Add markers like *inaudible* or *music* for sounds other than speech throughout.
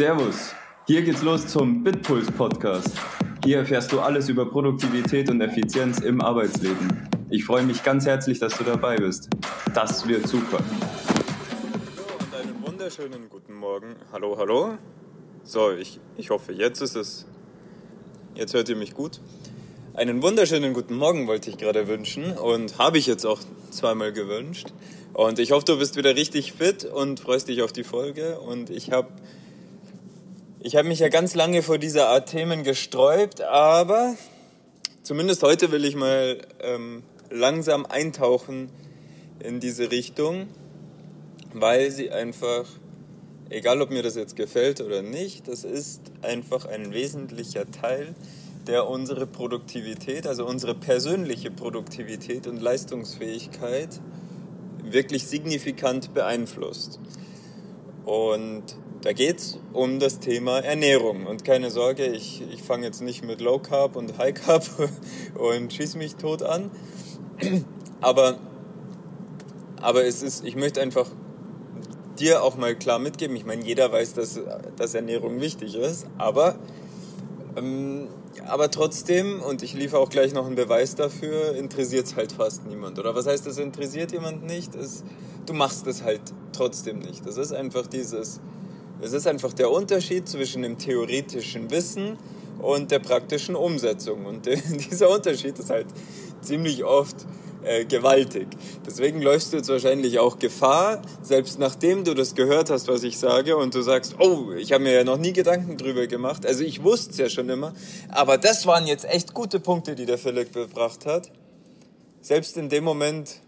Servus, hier geht's los zum Bitpuls Podcast. Hier erfährst du alles über Produktivität und Effizienz im Arbeitsleben. Ich freue mich ganz herzlich, dass du dabei bist. Das wird super. Hallo und einen wunderschönen guten Morgen. Hallo, hallo. So, ich, ich hoffe, jetzt ist es. Jetzt hört ihr mich gut. Einen wunderschönen guten Morgen wollte ich gerade wünschen und habe ich jetzt auch zweimal gewünscht. Und ich hoffe, du bist wieder richtig fit und freust dich auf die Folge. Und ich habe ich hab mich ja ganz lange vor dieser Art Themen gesträubt, aber zumindest heute will ich mal ähm, langsam eintauchen in diese Richtung, weil sie einfach, egal ob mir das jetzt gefällt oder nicht, das ist einfach ein wesentlicher Teil, der unsere Produktivität, also unsere persönliche Produktivität und Leistungsfähigkeit wirklich signifikant beeinflusst. Und da geht es um das Thema Ernährung. Und keine Sorge, ich, ich fange jetzt nicht mit Low Carb und High Carb *laughs* und schieße mich tot an. Aber, aber es ist, ich möchte einfach dir auch mal klar mitgeben. Ich meine, jeder weiß, dass, dass Ernährung wichtig ist, aber, ähm, aber trotzdem, und ich liefere auch gleich noch einen Beweis dafür, interessiert es halt fast niemand. Oder was heißt, das interessiert jemand nicht? Es, du machst es halt trotzdem nicht. Das ist einfach dieses es ist einfach der Unterschied zwischen dem theoretischen Wissen und der praktischen Umsetzung. Und *laughs* dieser Unterschied ist halt ziemlich oft äh, gewaltig. Deswegen läufst du jetzt wahrscheinlich auch Gefahr, selbst nachdem du das gehört hast, was ich sage, und du sagst, oh, ich habe mir ja noch nie Gedanken drüber gemacht. Also ich wusste es ja schon immer, aber das waren jetzt echt gute Punkte, die der Philipp gebracht hat. Selbst in dem Moment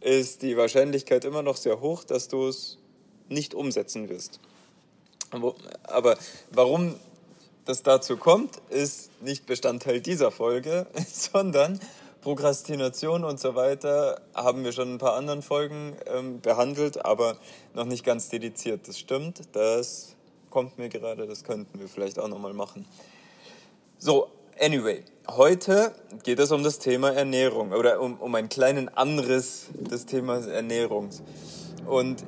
ist die Wahrscheinlichkeit immer noch sehr hoch, dass du es nicht umsetzen wirst. Aber warum das dazu kommt, ist nicht Bestandteil dieser Folge, *laughs* sondern Prokrastination und so weiter haben wir schon in ein paar anderen Folgen ähm, behandelt, aber noch nicht ganz dediziert. Das stimmt, das kommt mir gerade, das könnten wir vielleicht auch nochmal machen. So, anyway, heute geht es um das Thema Ernährung oder um, um einen kleinen Anriss des Themas Ernährung. Und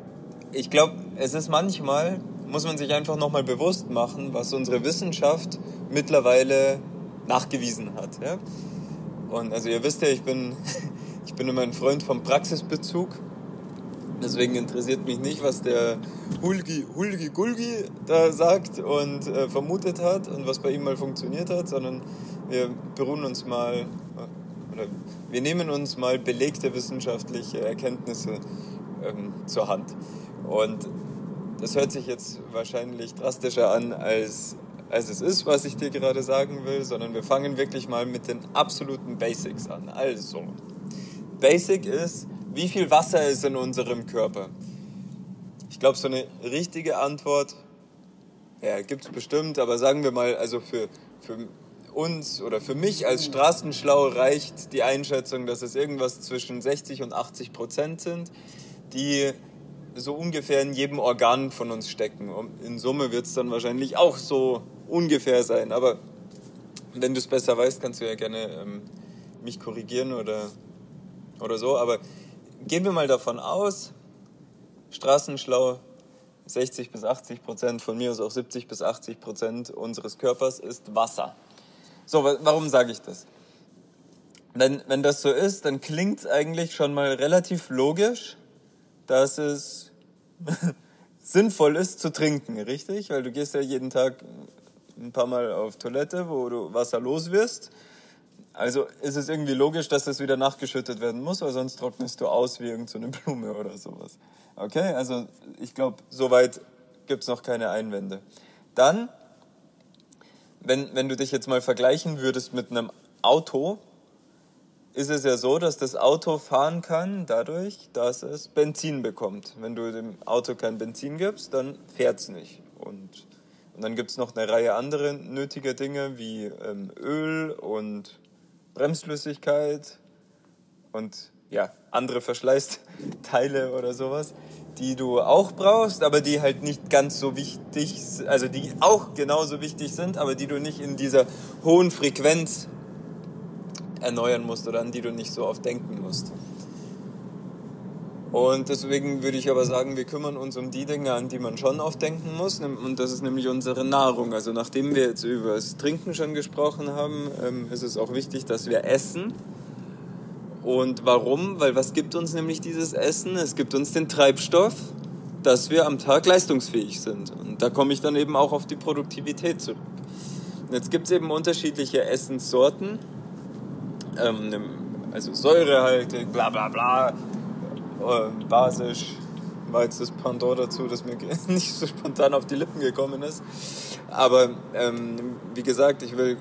ich glaube, es ist manchmal muss man sich einfach nochmal bewusst machen, was unsere Wissenschaft mittlerweile nachgewiesen hat. Ja? Und also ihr wisst ja, ich bin, *laughs* ich bin immer ein Freund vom Praxisbezug. Deswegen interessiert mich nicht, was der Hulgi, Hulgi Gulgi da sagt und äh, vermutet hat und was bei ihm mal funktioniert hat, sondern wir beruhen uns mal, oder wir nehmen uns mal belegte wissenschaftliche Erkenntnisse ähm, zur Hand. Und das hört sich jetzt wahrscheinlich drastischer an, als, als es ist, was ich dir gerade sagen will, sondern wir fangen wirklich mal mit den absoluten Basics an. Also, Basic ist, wie viel Wasser ist in unserem Körper? Ich glaube, so eine richtige Antwort ja, gibt es bestimmt, aber sagen wir mal, also für, für uns oder für mich als Straßenschlau reicht die Einschätzung, dass es irgendwas zwischen 60 und 80 Prozent sind, die so ungefähr in jedem Organ von uns stecken. Und in Summe wird es dann wahrscheinlich auch so ungefähr sein. Aber wenn du es besser weißt, kannst du ja gerne ähm, mich korrigieren oder, oder so. Aber gehen wir mal davon aus, Straßenschlau, 60 bis 80 Prozent, von mir aus auch 70 bis 80 Prozent unseres Körpers ist Wasser. So, warum sage ich das? Wenn, wenn das so ist, dann klingt es eigentlich schon mal relativ logisch, dass es *laughs* sinnvoll ist zu trinken, richtig? Weil du gehst ja jeden Tag ein paar Mal auf Toilette, wo du Wasser los wirst. Also ist es irgendwie logisch, dass das wieder nachgeschüttet werden muss, weil sonst trocknest du aus wie irgendeine so Blume oder sowas. Okay, also ich glaube, soweit gibt es noch keine Einwände. Dann, wenn, wenn du dich jetzt mal vergleichen würdest mit einem Auto, ist es ja so, dass das Auto fahren kann dadurch, dass es Benzin bekommt. Wenn du dem Auto kein Benzin gibst, dann fährt es nicht. Und, und dann gibt es noch eine Reihe andere nötiger Dinge wie ähm, Öl und Bremsflüssigkeit und ja, andere Verschleißteile oder sowas, die du auch brauchst, aber die halt nicht ganz so wichtig, also die auch genauso wichtig sind, aber die du nicht in dieser hohen Frequenz erneuern musst oder an die du nicht so oft denken musst. Und deswegen würde ich aber sagen, wir kümmern uns um die Dinge, an die man schon oft denken muss. Und das ist nämlich unsere Nahrung. Also nachdem wir jetzt über das Trinken schon gesprochen haben, ähm, ist es auch wichtig, dass wir essen. Und warum? Weil was gibt uns nämlich dieses Essen? Es gibt uns den Treibstoff, dass wir am Tag leistungsfähig sind. Und da komme ich dann eben auch auf die Produktivität zurück. Jetzt gibt es eben unterschiedliche Essenssorten. Ähm, also säurehaltig, bla bla bla, äh, basisch war jetzt das Pendant dazu, das mir *laughs* nicht so spontan auf die Lippen gekommen ist. Aber ähm, wie gesagt, ich will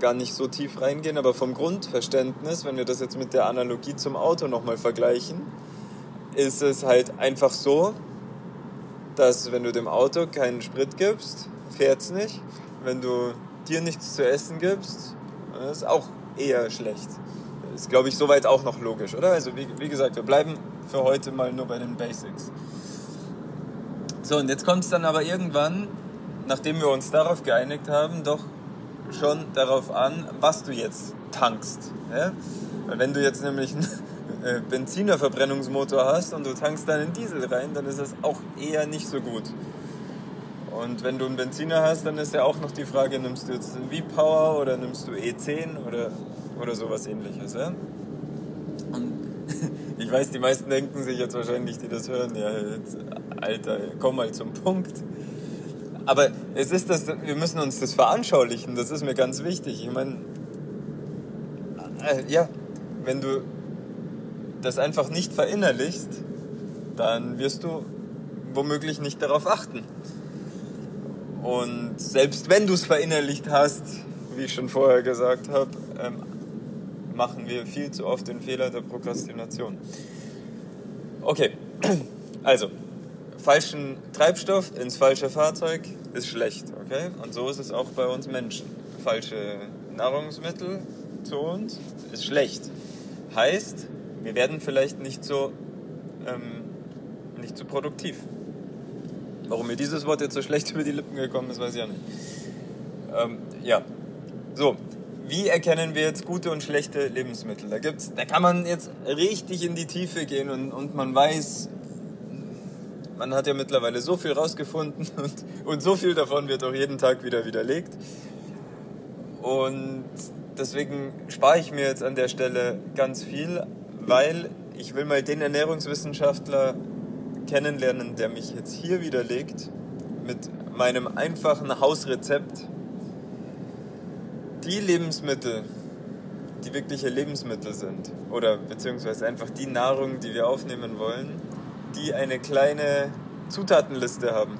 gar nicht so tief reingehen, aber vom Grundverständnis, wenn wir das jetzt mit der Analogie zum Auto nochmal vergleichen, ist es halt einfach so, dass wenn du dem Auto keinen Sprit gibst, fährt es nicht. Wenn du dir nichts zu essen gibst, ist auch eher schlecht. Ist, glaube ich, soweit auch noch logisch, oder? Also wie, wie gesagt, wir bleiben für heute mal nur bei den Basics. So, und jetzt kommt es dann aber irgendwann, nachdem wir uns darauf geeinigt haben, doch schon darauf an, was du jetzt tankst. Ja? Weil wenn du jetzt nämlich einen *laughs* äh, Benzinerverbrennungsmotor hast und du tankst deinen Diesel rein, dann ist das auch eher nicht so gut. Und wenn du einen Benziner hast, dann ist ja auch noch die Frage, nimmst du jetzt einen V-Power oder nimmst du E10 oder, oder sowas ähnliches. Ja? Und *laughs* ich weiß, die meisten denken sich jetzt wahrscheinlich, die das hören, ja, jetzt, Alter, komm mal zum Punkt. Aber es ist das, wir müssen uns das veranschaulichen, das ist mir ganz wichtig. Ich meine, äh, ja, wenn du das einfach nicht verinnerlichst, dann wirst du womöglich nicht darauf achten. Und selbst wenn du es verinnerlicht hast, wie ich schon vorher gesagt habe, ähm, machen wir viel zu oft den Fehler der Prokrastination. Okay, *clears throat* also, falschen Treibstoff ins falsche Fahrzeug ist schlecht, okay? Und so ist es auch bei uns Menschen. Falsche Nahrungsmittel zu uns ist schlecht. Heißt, wir werden vielleicht nicht so, ähm, nicht so produktiv. Warum mir dieses Wort jetzt so schlecht über die Lippen gekommen ist, weiß ich ja nicht. Ähm, ja, so. Wie erkennen wir jetzt gute und schlechte Lebensmittel? Da, gibt's, da kann man jetzt richtig in die Tiefe gehen und, und man weiß, man hat ja mittlerweile so viel rausgefunden *laughs* und, und so viel davon wird auch jeden Tag wieder widerlegt. Und deswegen spare ich mir jetzt an der Stelle ganz viel, weil ich will mal den Ernährungswissenschaftler kennenlernen, der mich jetzt hier widerlegt mit meinem einfachen Hausrezept. Die Lebensmittel, die wirkliche Lebensmittel sind, oder beziehungsweise einfach die Nahrung, die wir aufnehmen wollen, die eine kleine Zutatenliste haben.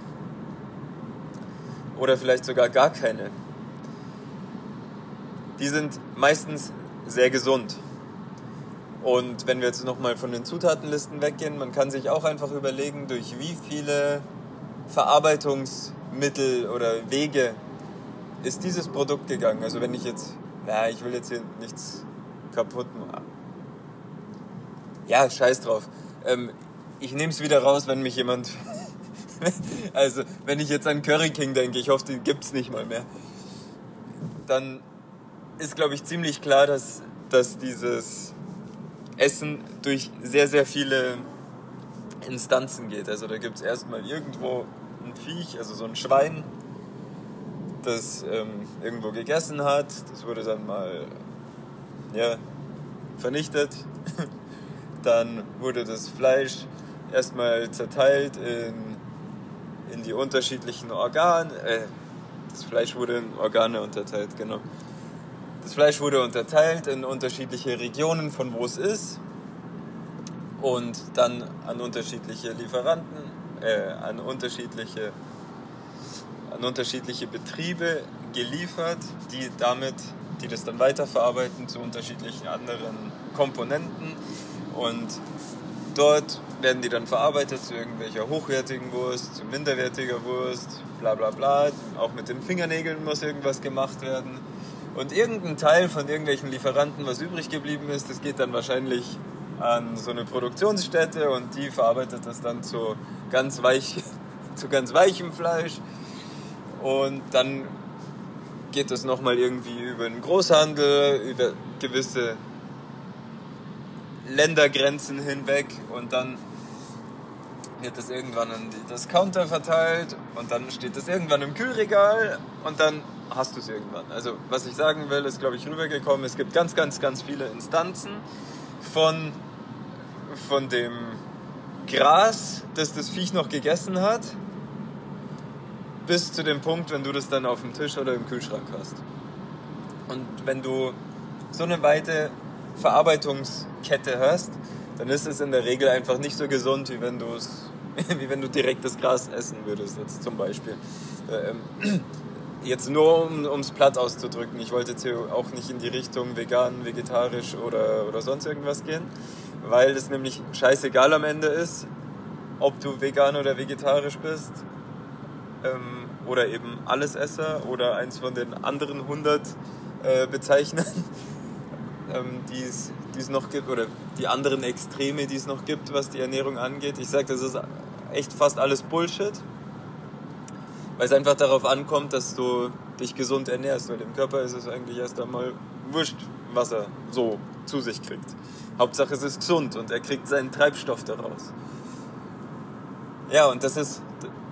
Oder vielleicht sogar gar keine. Die sind meistens sehr gesund. Und wenn wir jetzt nochmal von den Zutatenlisten weggehen, man kann sich auch einfach überlegen, durch wie viele Verarbeitungsmittel oder Wege ist dieses Produkt gegangen. Also wenn ich jetzt, na, ich will jetzt hier nichts kaputt machen. Ja, scheiß drauf. Ähm, ich nehme es wieder raus, wenn mich jemand... *laughs* also wenn ich jetzt an Curry King denke, ich hoffe, den gibt es nicht mal mehr. Dann ist, glaube ich, ziemlich klar, dass, dass dieses Essen durch sehr, sehr viele Instanzen geht. Also da gibt es erstmal irgendwo ein Viech, also so ein Schwein, das ähm, irgendwo gegessen hat. Das wurde dann mal ja, vernichtet. *laughs* dann wurde das Fleisch erstmal zerteilt in, in die unterschiedlichen Organe. Äh, das Fleisch wurde in Organe unterteilt, genau. Das Fleisch wurde unterteilt in unterschiedliche Regionen, von wo es ist. Und dann an unterschiedliche Lieferanten, äh, an, unterschiedliche, an unterschiedliche Betriebe geliefert, die damit, die das dann weiterverarbeiten zu unterschiedlichen anderen Komponenten. Und dort werden die dann verarbeitet zu irgendwelcher hochwertigen Wurst, zu minderwertiger Wurst, bla bla bla. Auch mit den Fingernägeln muss irgendwas gemacht werden. Und irgendein Teil von irgendwelchen Lieferanten, was übrig geblieben ist, das geht dann wahrscheinlich an so eine Produktionsstätte und die verarbeitet das dann zu ganz, weich, *laughs* zu ganz weichem Fleisch. Und dann geht das nochmal irgendwie über den Großhandel, über gewisse Ländergrenzen hinweg und dann wird das irgendwann an das Counter verteilt und dann steht das irgendwann im Kühlregal und dann hast du es irgendwann. Also was ich sagen will, ist glaube ich rübergekommen, es gibt ganz, ganz, ganz viele Instanzen von, von dem Gras, das das Viech noch gegessen hat, bis zu dem Punkt, wenn du das dann auf dem Tisch oder im Kühlschrank hast. Und wenn du so eine weite Verarbeitungskette hast, dann ist es in der Regel einfach nicht so gesund, wie wenn du es *laughs* wie wenn du direkt das Gras essen würdest, jetzt zum Beispiel. *clears throat* Jetzt nur um es platt auszudrücken, ich wollte jetzt hier auch nicht in die Richtung vegan, vegetarisch oder, oder sonst irgendwas gehen, weil es nämlich scheißegal am Ende ist, ob du vegan oder vegetarisch bist ähm, oder eben Allesesser oder eins von den anderen 100 äh, bezeichnen, *laughs* ähm, die es noch gibt oder die anderen Extreme, die es noch gibt, was die Ernährung angeht. Ich sage, das ist echt fast alles Bullshit, weil es einfach darauf ankommt, dass du dich gesund ernährst, weil dem Körper ist es eigentlich erst einmal wurscht, was er so zu sich kriegt. Hauptsache es ist gesund und er kriegt seinen Treibstoff daraus. Ja, und das ist,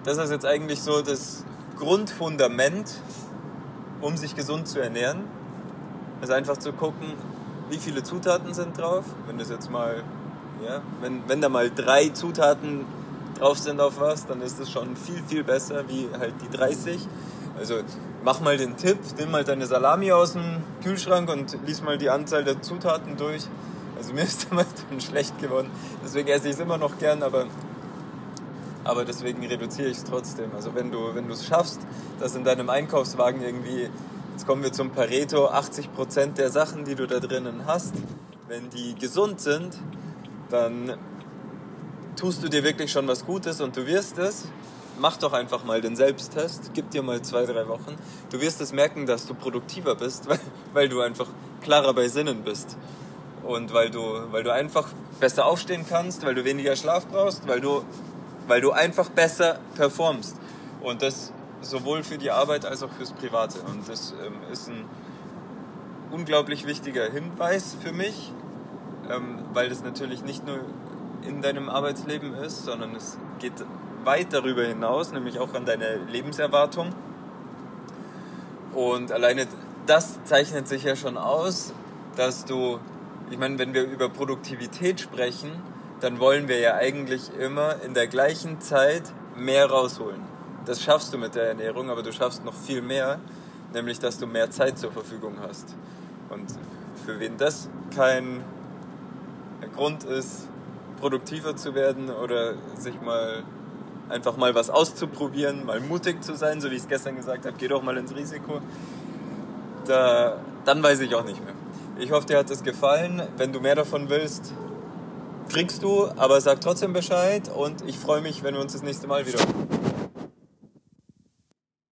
das ist jetzt eigentlich so das Grundfundament, um sich gesund zu ernähren. Also einfach zu gucken, wie viele Zutaten sind drauf. Wenn das jetzt mal, ja, wenn, wenn da mal drei Zutaten drauf sind auf was, dann ist das schon viel, viel besser wie halt die 30. Also mach mal den Tipp, nimm mal deine Salami aus dem Kühlschrank und lies mal die Anzahl der Zutaten durch. Also *laughs* mir ist damit dann schlecht geworden. Deswegen esse ich es immer noch gern, aber, aber deswegen reduziere ich es trotzdem. Also wenn du wenn es schaffst, dass in deinem Einkaufswagen irgendwie, jetzt kommen wir zum Pareto, 80% der Sachen, die du da drinnen hast, wenn die gesund sind, dann tust du dir wirklich schon was Gutes und du wirst es, mach doch einfach mal den Selbsttest, gib dir mal zwei, drei Wochen. Du wirst es merken, dass du produktiver bist, *laughs* weil, weil du einfach klarer bei Sinnen bist. Und weil du, weil du einfach besser aufstehen kannst, weil du weniger Schlaf brauchst, weil du, weil du einfach besser performst. Und das sowohl für die Arbeit als auch fürs Private. Und das ähm, ist ein unglaublich wichtiger Hinweis für mich, ähm, weil das natürlich nicht nur in deinem Arbeitsleben ist, sondern es geht weit darüber hinaus, nämlich auch an deine Lebenserwartung. Und alleine das zeichnet sich ja schon aus, dass du, ich meine, wenn wir über Produktivität sprechen, dann wollen wir ja eigentlich immer in der gleichen Zeit mehr rausholen. Das schaffst du mit der Ernährung, aber du schaffst noch viel mehr, nämlich dass du mehr Zeit zur Verfügung hast. Und für wen das kein Grund ist, produktiver zu werden oder sich mal einfach mal was auszuprobieren, mal mutig zu sein, so wie ich es gestern gesagt habe, geh doch mal ins Risiko. Da, dann weiß ich auch nicht mehr. Ich hoffe, dir hat es gefallen. Wenn du mehr davon willst, kriegst du, aber sag trotzdem Bescheid und ich freue mich, wenn wir uns das nächste Mal wieder.